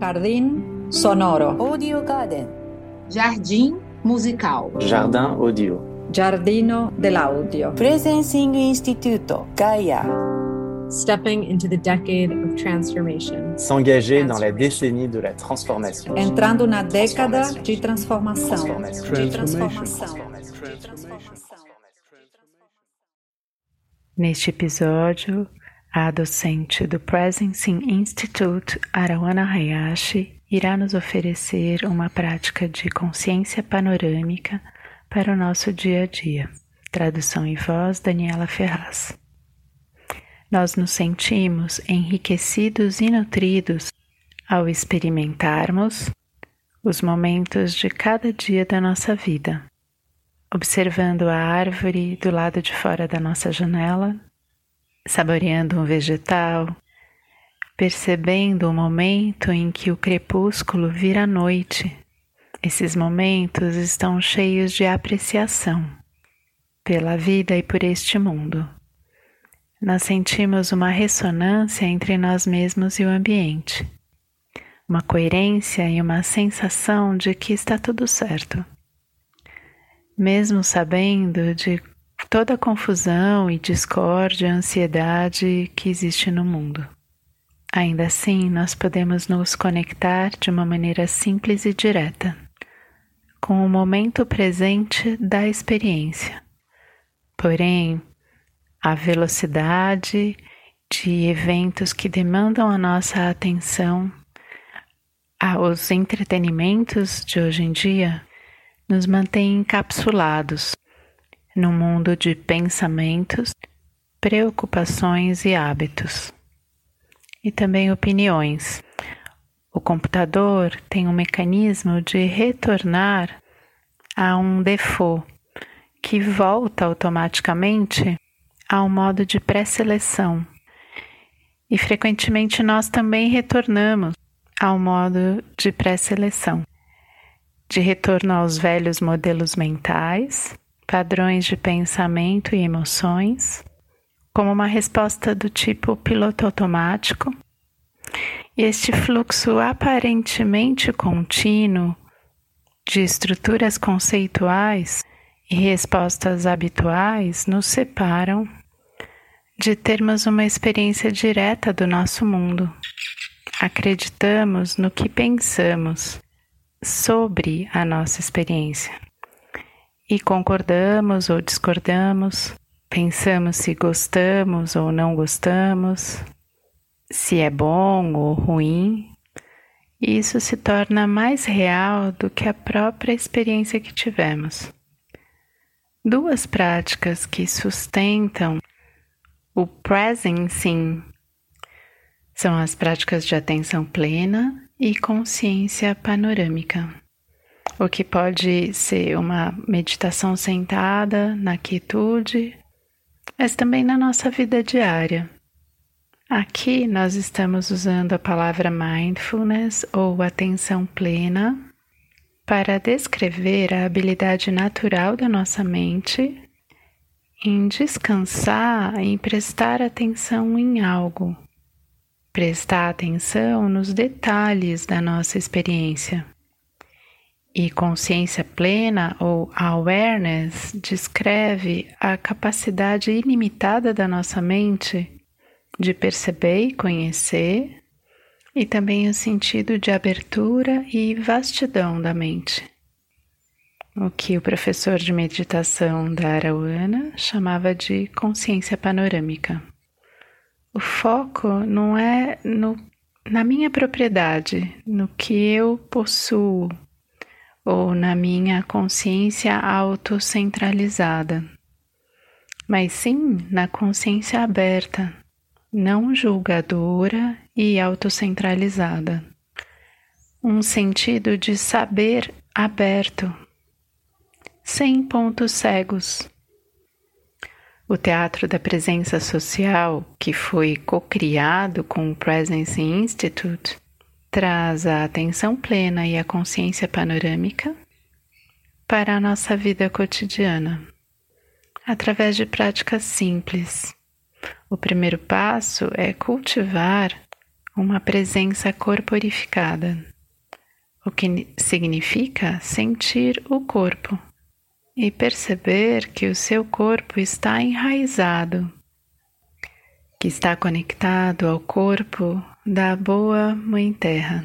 Jardim sonoro. Audio Garden. Jardim musical. Jardin audio. Giardino dell'audio. Presencing Instituto. Gaia. stepping into the decade of transformation. S'engager dans la décennie de la transformation. Entrando na década de transformação. Transformation. De transformação. Neste episódio, a docente do Presencing Institute, Arawana Hayashi, irá nos oferecer uma prática de consciência panorâmica para o nosso dia a dia. Tradução e voz, Daniela Ferraz. Nós nos sentimos enriquecidos e nutridos ao experimentarmos os momentos de cada dia da nossa vida, observando a árvore do lado de fora da nossa janela, saboreando um vegetal, percebendo o momento em que o crepúsculo vira noite. Esses momentos estão cheios de apreciação pela vida e por este mundo nós sentimos uma ressonância entre nós mesmos e o ambiente, uma coerência e uma sensação de que está tudo certo. Mesmo sabendo de toda a confusão e discórdia, ansiedade que existe no mundo. Ainda assim, nós podemos nos conectar de uma maneira simples e direta com o momento presente da experiência. Porém, a velocidade de eventos que demandam a nossa atenção, os entretenimentos de hoje em dia nos mantêm encapsulados no mundo de pensamentos, preocupações e hábitos, e também opiniões. O computador tem um mecanismo de retornar a um default que volta automaticamente ao modo de pré-seleção. E frequentemente nós também retornamos ao modo de pré-seleção, de retorno aos velhos modelos mentais, padrões de pensamento e emoções, como uma resposta do tipo piloto automático. Este fluxo aparentemente contínuo de estruturas conceituais e respostas habituais nos separam de termos uma experiência direta do nosso mundo. Acreditamos no que pensamos sobre a nossa experiência e concordamos ou discordamos, pensamos se gostamos ou não gostamos, se é bom ou ruim. Isso se torna mais real do que a própria experiência que tivemos. Duas práticas que sustentam o presencing são as práticas de atenção plena e consciência panorâmica, o que pode ser uma meditação sentada na quietude, mas também na nossa vida diária. Aqui nós estamos usando a palavra mindfulness ou atenção plena para descrever a habilidade natural da nossa mente em descansar, em prestar atenção em algo, prestar atenção nos detalhes da nossa experiência. E consciência plena ou awareness descreve a capacidade ilimitada da nossa mente de perceber e conhecer, e também o sentido de abertura e vastidão da mente o que o professor de meditação da Arawana chamava de consciência panorâmica. O foco não é no, na minha propriedade, no que eu possuo, ou na minha consciência autocentralizada, mas sim na consciência aberta, não julgadora e autocentralizada. Um sentido de saber aberto sem pontos cegos. O Teatro da Presença Social, que foi co-criado com o Presence Institute, traz a atenção plena e a consciência panorâmica para a nossa vida cotidiana, através de práticas simples. O primeiro passo é cultivar uma presença corporificada, o que significa sentir o corpo e perceber que o seu corpo está enraizado, que está conectado ao corpo da boa Mãe Terra.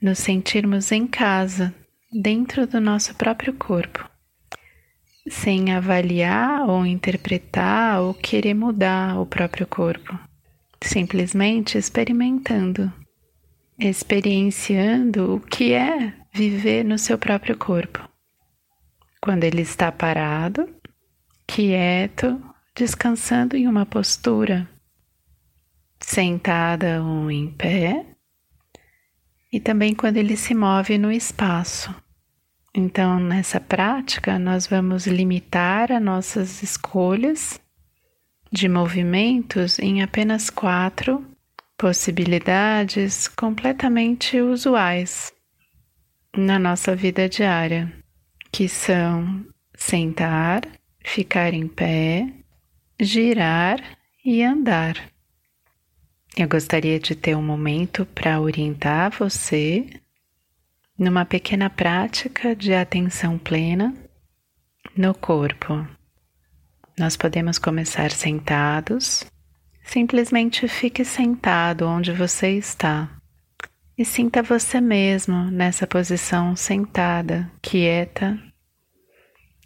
Nos sentirmos em casa, dentro do nosso próprio corpo, sem avaliar ou interpretar ou querer mudar o próprio corpo, simplesmente experimentando, experienciando o que é viver no seu próprio corpo quando ele está parado, quieto, descansando em uma postura, sentada ou em pé, e também quando ele se move no espaço. Então, nessa prática, nós vamos limitar as nossas escolhas de movimentos em apenas quatro possibilidades completamente usuais na nossa vida diária que são sentar, ficar em pé, girar e andar. Eu gostaria de ter um momento para orientar você numa pequena prática de atenção plena no corpo. Nós podemos começar sentados. Simplesmente fique sentado onde você está e sinta você mesmo nessa posição sentada, quieta,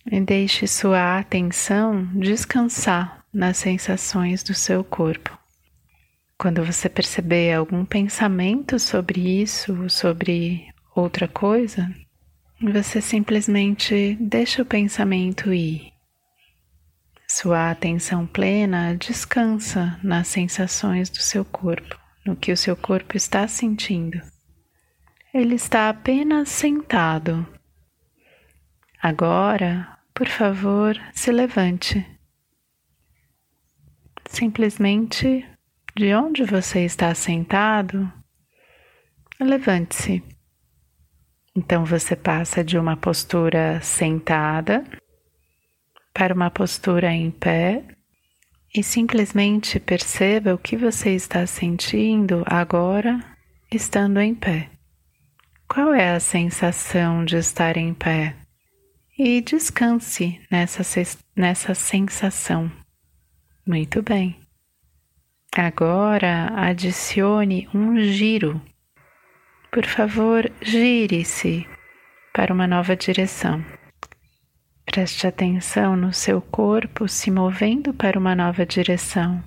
e deixe sua atenção descansar nas sensações do seu corpo. Quando você perceber algum pensamento sobre isso, sobre outra coisa, você simplesmente deixa o pensamento ir. Sua atenção plena descansa nas sensações do seu corpo no que o seu corpo está sentindo. Ele está apenas sentado. Agora, por favor, se levante. Simplesmente de onde você está sentado, levante-se. Então você passa de uma postura sentada para uma postura em pé e simplesmente perceba o que você está sentindo agora estando em pé. Qual é a sensação de estar em pé? E descanse nessa, nessa sensação. Muito bem. Agora adicione um giro. Por favor, gire-se para uma nova direção. Preste atenção no seu corpo se movendo para uma nova direção,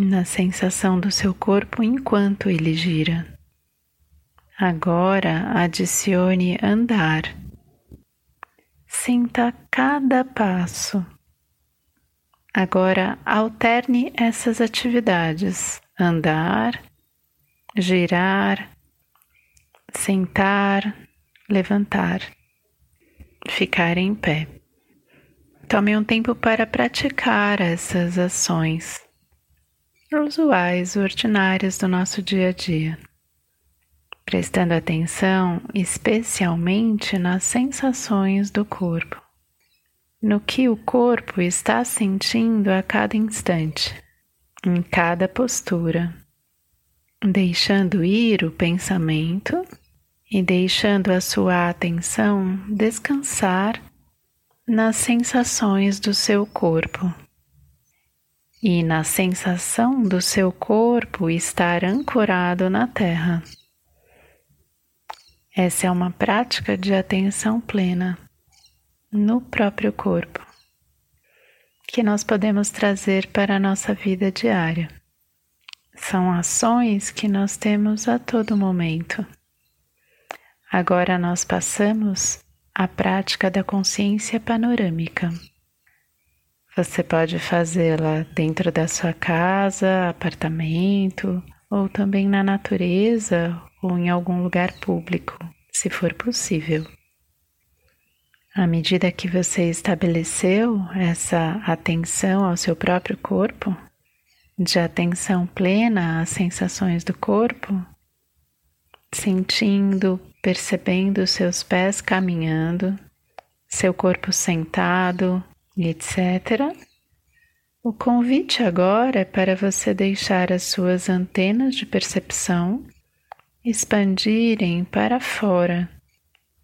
na sensação do seu corpo enquanto ele gira. Agora adicione andar. Sinta cada passo. Agora alterne essas atividades: andar, girar, sentar, levantar ficar em pé. Tome um tempo para praticar essas ações usuais, ordinárias do nosso dia a dia, prestando atenção especialmente nas sensações do corpo, no que o corpo está sentindo a cada instante, em cada postura, deixando ir o pensamento e deixando a sua atenção descansar nas sensações do seu corpo. E na sensação do seu corpo estar ancorado na terra. Essa é uma prática de atenção plena no próprio corpo, que nós podemos trazer para a nossa vida diária. São ações que nós temos a todo momento Agora nós passamos à prática da consciência panorâmica. Você pode fazê-la dentro da sua casa, apartamento, ou também na natureza ou em algum lugar público, se for possível. À medida que você estabeleceu essa atenção ao seu próprio corpo, de atenção plena às sensações do corpo, sentindo, percebendo seus pés caminhando, seu corpo sentado, etc. O convite agora é para você deixar as suas antenas de percepção expandirem para fora,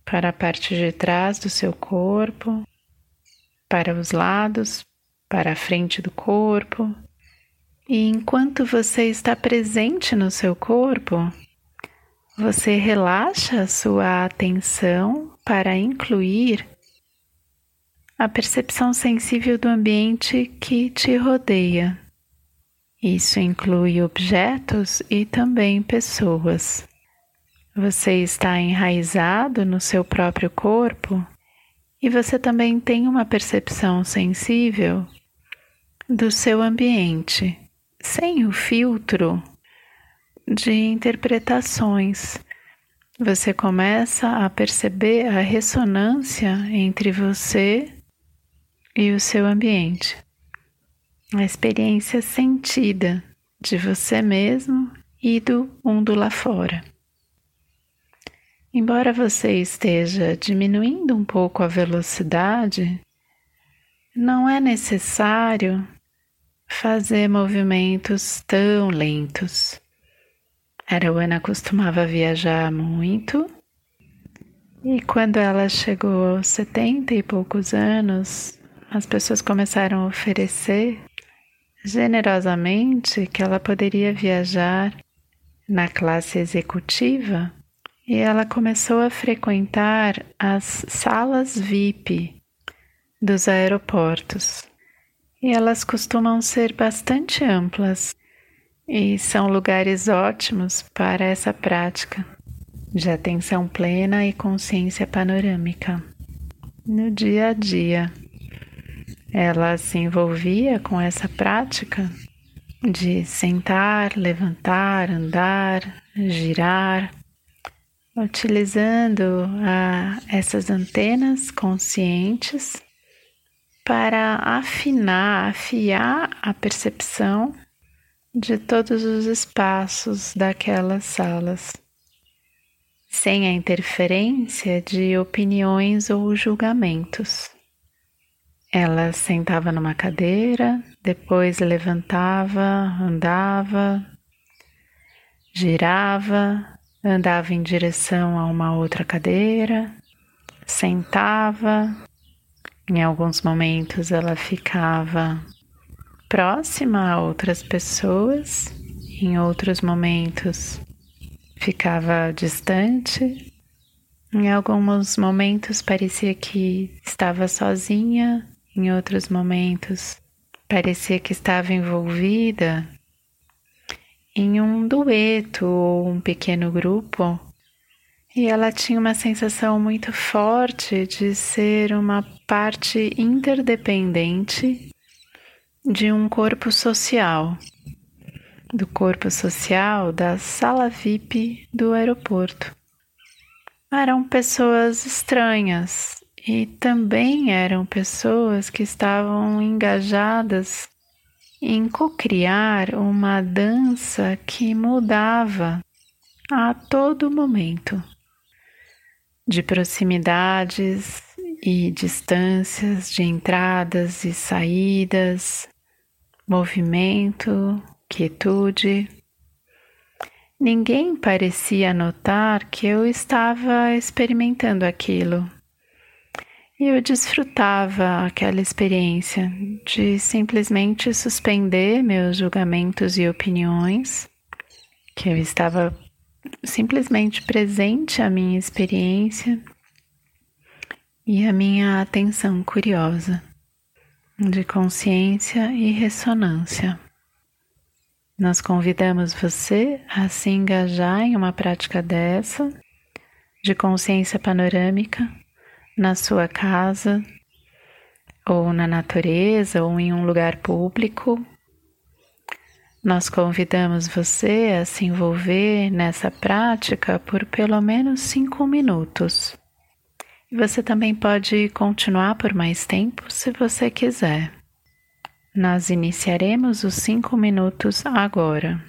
para a parte de trás do seu corpo, para os lados, para a frente do corpo. E enquanto você está presente no seu corpo, você relaxa sua atenção para incluir a percepção sensível do ambiente que te rodeia. Isso inclui objetos e também pessoas. Você está enraizado no seu próprio corpo e você também tem uma percepção sensível do seu ambiente, sem o filtro de interpretações. Você começa a perceber a ressonância entre você e o seu ambiente. A experiência sentida de você mesmo e do mundo lá fora. Embora você esteja diminuindo um pouco a velocidade, não é necessário fazer movimentos tão lentos. Arawana costumava viajar muito e quando ela chegou aos setenta e poucos anos, as pessoas começaram a oferecer generosamente que ela poderia viajar na classe executiva e ela começou a frequentar as salas VIP dos aeroportos. E elas costumam ser bastante amplas e são lugares ótimos para essa prática de atenção plena e consciência panorâmica no dia a dia. Ela se envolvia com essa prática de sentar, levantar, andar, girar, utilizando a, essas antenas conscientes para afinar, afiar a percepção de todos os espaços daquelas salas, sem a interferência de opiniões ou julgamentos. Ela sentava numa cadeira, depois levantava, andava, girava, andava em direção a uma outra cadeira, sentava. Em alguns momentos ela ficava próxima a outras pessoas, em outros momentos ficava distante. Em alguns momentos parecia que estava sozinha em outros momentos, parecia que estava envolvida em um dueto ou um pequeno grupo, e ela tinha uma sensação muito forte de ser uma parte interdependente de um corpo social, do corpo social da sala VIP do aeroporto. Eram pessoas estranhas, e também eram pessoas que estavam engajadas em cocriar uma dança que mudava a todo momento, de proximidades e distâncias, de entradas e saídas, movimento, quietude. Ninguém parecia notar que eu estava experimentando aquilo e eu desfrutava aquela experiência de simplesmente suspender meus julgamentos e opiniões, que eu estava simplesmente presente à minha experiência e à minha atenção curiosa de consciência e ressonância. Nós convidamos você a se engajar em uma prática dessa, de consciência panorâmica, na sua casa, ou na natureza, ou em um lugar público. Nós convidamos você a se envolver nessa prática por pelo menos cinco minutos. E você também pode continuar por mais tempo se você quiser. Nós iniciaremos os cinco minutos agora.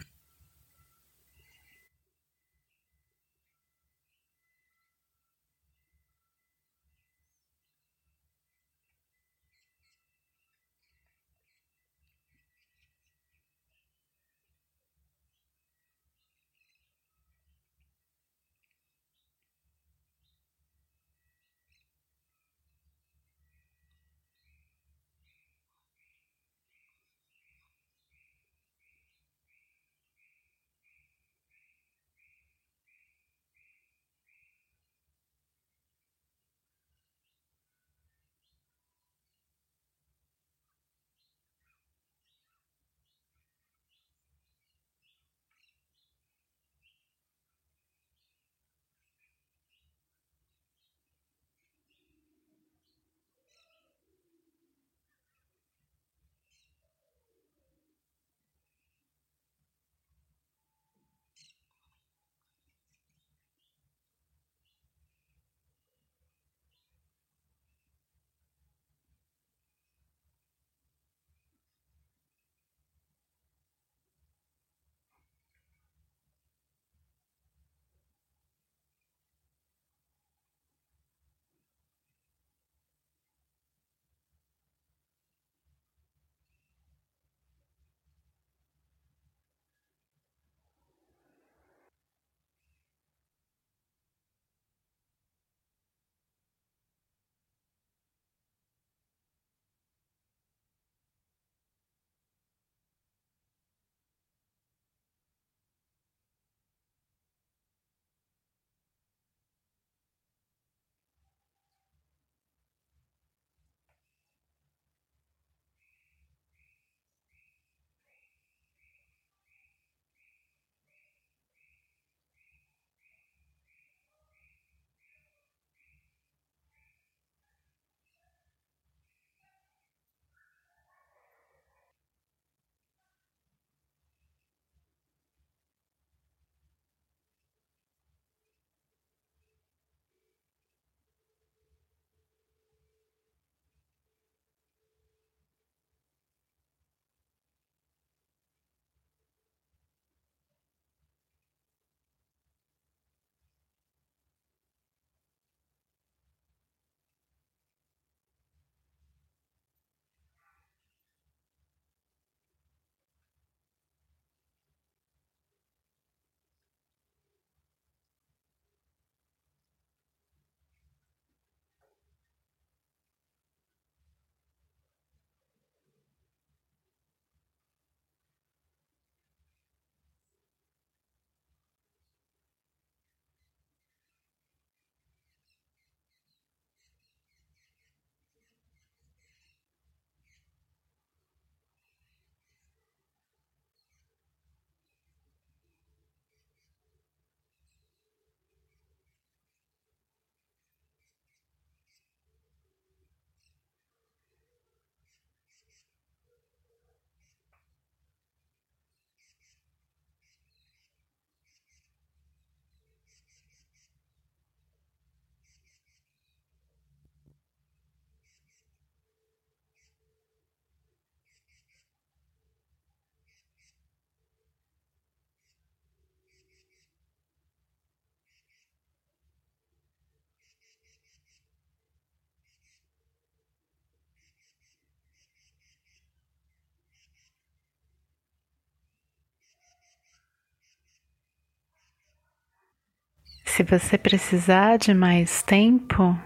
Se você precisar de mais tempo,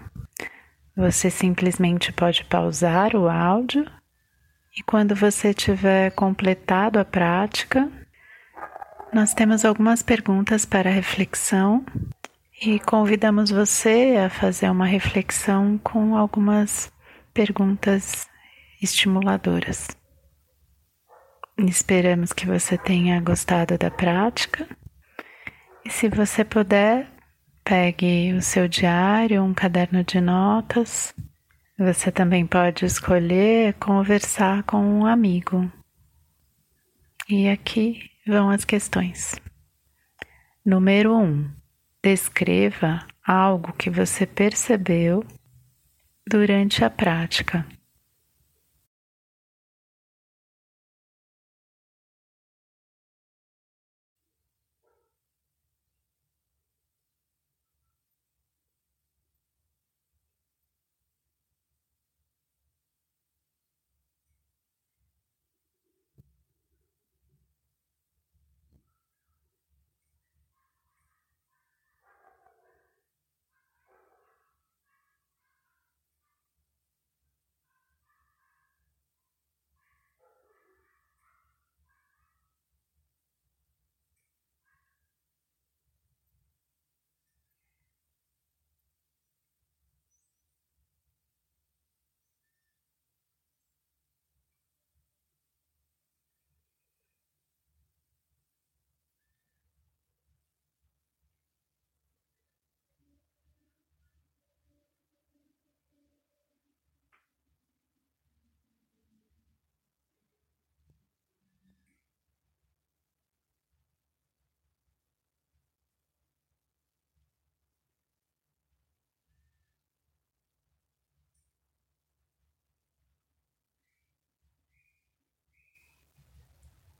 você simplesmente pode pausar o áudio e quando você tiver completado a prática, nós temos algumas perguntas para reflexão e convidamos você a fazer uma reflexão com algumas perguntas estimuladoras. Esperamos que você tenha gostado da prática. Se você puder, pegue o seu diário, um caderno de notas. Você também pode escolher conversar com um amigo. E aqui vão as questões. Número 1. Um, descreva algo que você percebeu durante a prática.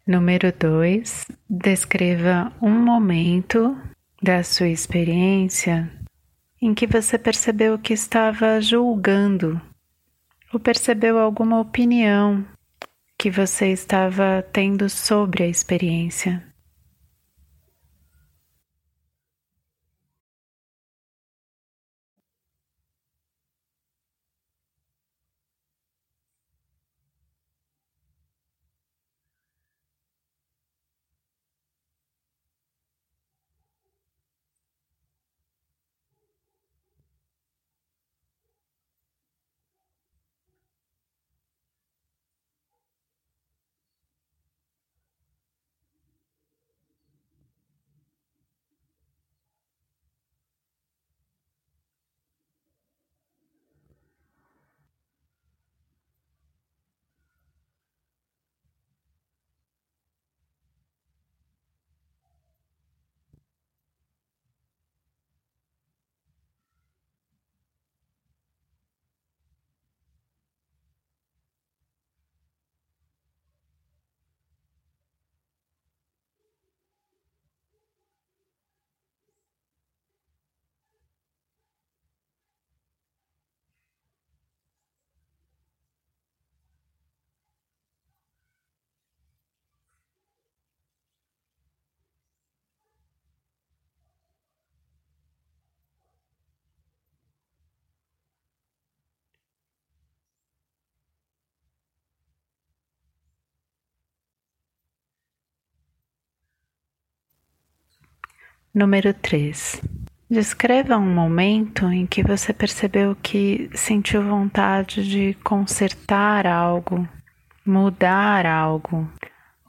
Número 2, descreva um momento da sua experiência em que você percebeu que estava julgando ou percebeu alguma opinião que você estava tendo sobre a experiência. Número 3. Descreva um momento em que você percebeu que sentiu vontade de consertar algo, mudar algo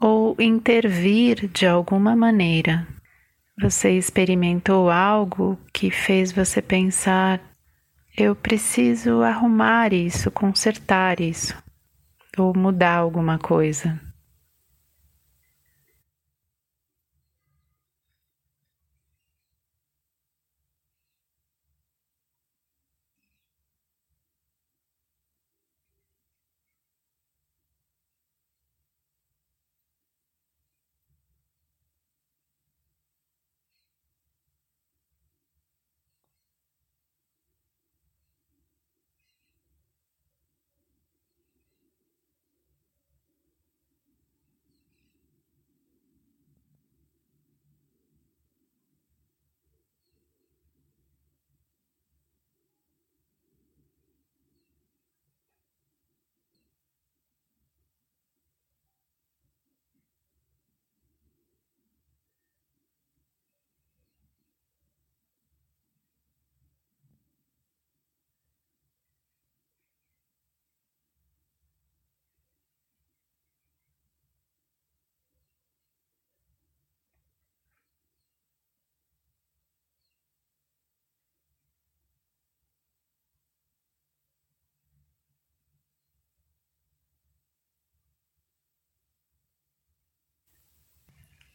ou intervir de alguma maneira. Você experimentou algo que fez você pensar: eu preciso arrumar isso, consertar isso, ou mudar alguma coisa.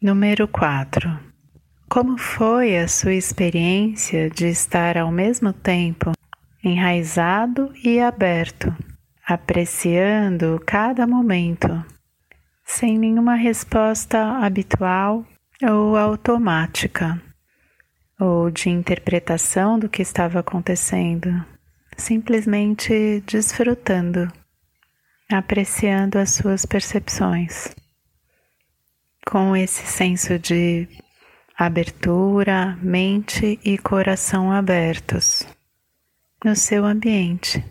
Número 4. Como foi a sua experiência de estar ao mesmo tempo enraizado e aberto, apreciando cada momento, sem nenhuma resposta habitual ou automática, ou de interpretação do que estava acontecendo, simplesmente desfrutando, apreciando as suas percepções. Com esse senso de abertura, mente e coração abertos no seu ambiente.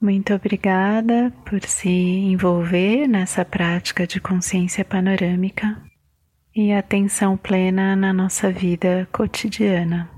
Muito obrigada por se envolver nessa prática de consciência panorâmica e atenção plena na nossa vida cotidiana.